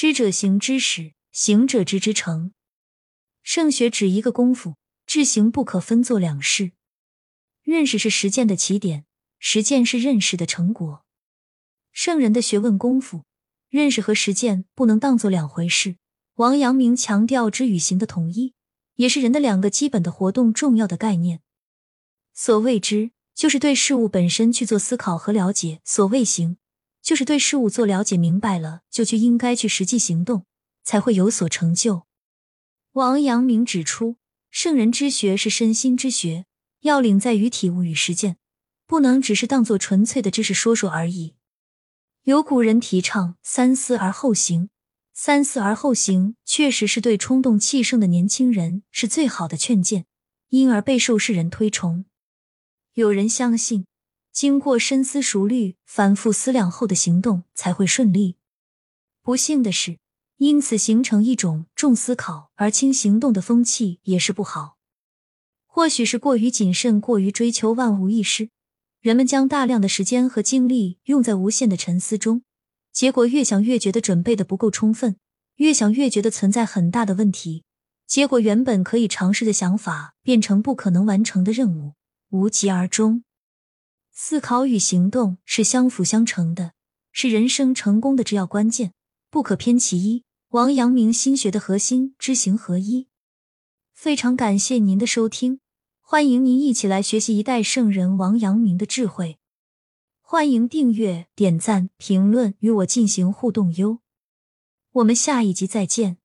知者行之始，行者知之成。圣学只一个功夫，知行不可分作两事。认识是实践的起点，实践是认识的成果。圣人的学问功夫，认识和实践不能当做两回事。王阳明强调知与行的统一，也是人的两个基本的活动重要的概念。所谓知，就是对事物本身去做思考和了解；所谓行，就是对事物做了解明白了，就去应该去实际行动，才会有所成就。王阳明指出，圣人之学是身心之学，要领在于体悟与实践，不能只是当做纯粹的知识说说而已。有古人提倡三思而后行。三思而后行，确实是对冲动气盛的年轻人是最好的劝谏，因而备受世人推崇。有人相信，经过深思熟虑、反复思量后的行动才会顺利。不幸的是，因此形成一种重思考而轻行动的风气，也是不好。或许是过于谨慎、过于追求万无一失，人们将大量的时间和精力用在无限的沉思中。结果越想越觉得准备的不够充分，越想越觉得存在很大的问题。结果原本可以尝试的想法变成不可能完成的任务，无疾而终。思考与行动是相辅相成的，是人生成功的制要关键，不可偏其一。王阳明心学的核心，知行合一。非常感谢您的收听，欢迎您一起来学习一代圣人王阳明的智慧。欢迎订阅、点赞、评论，与我进行互动哟！我们下一集再见。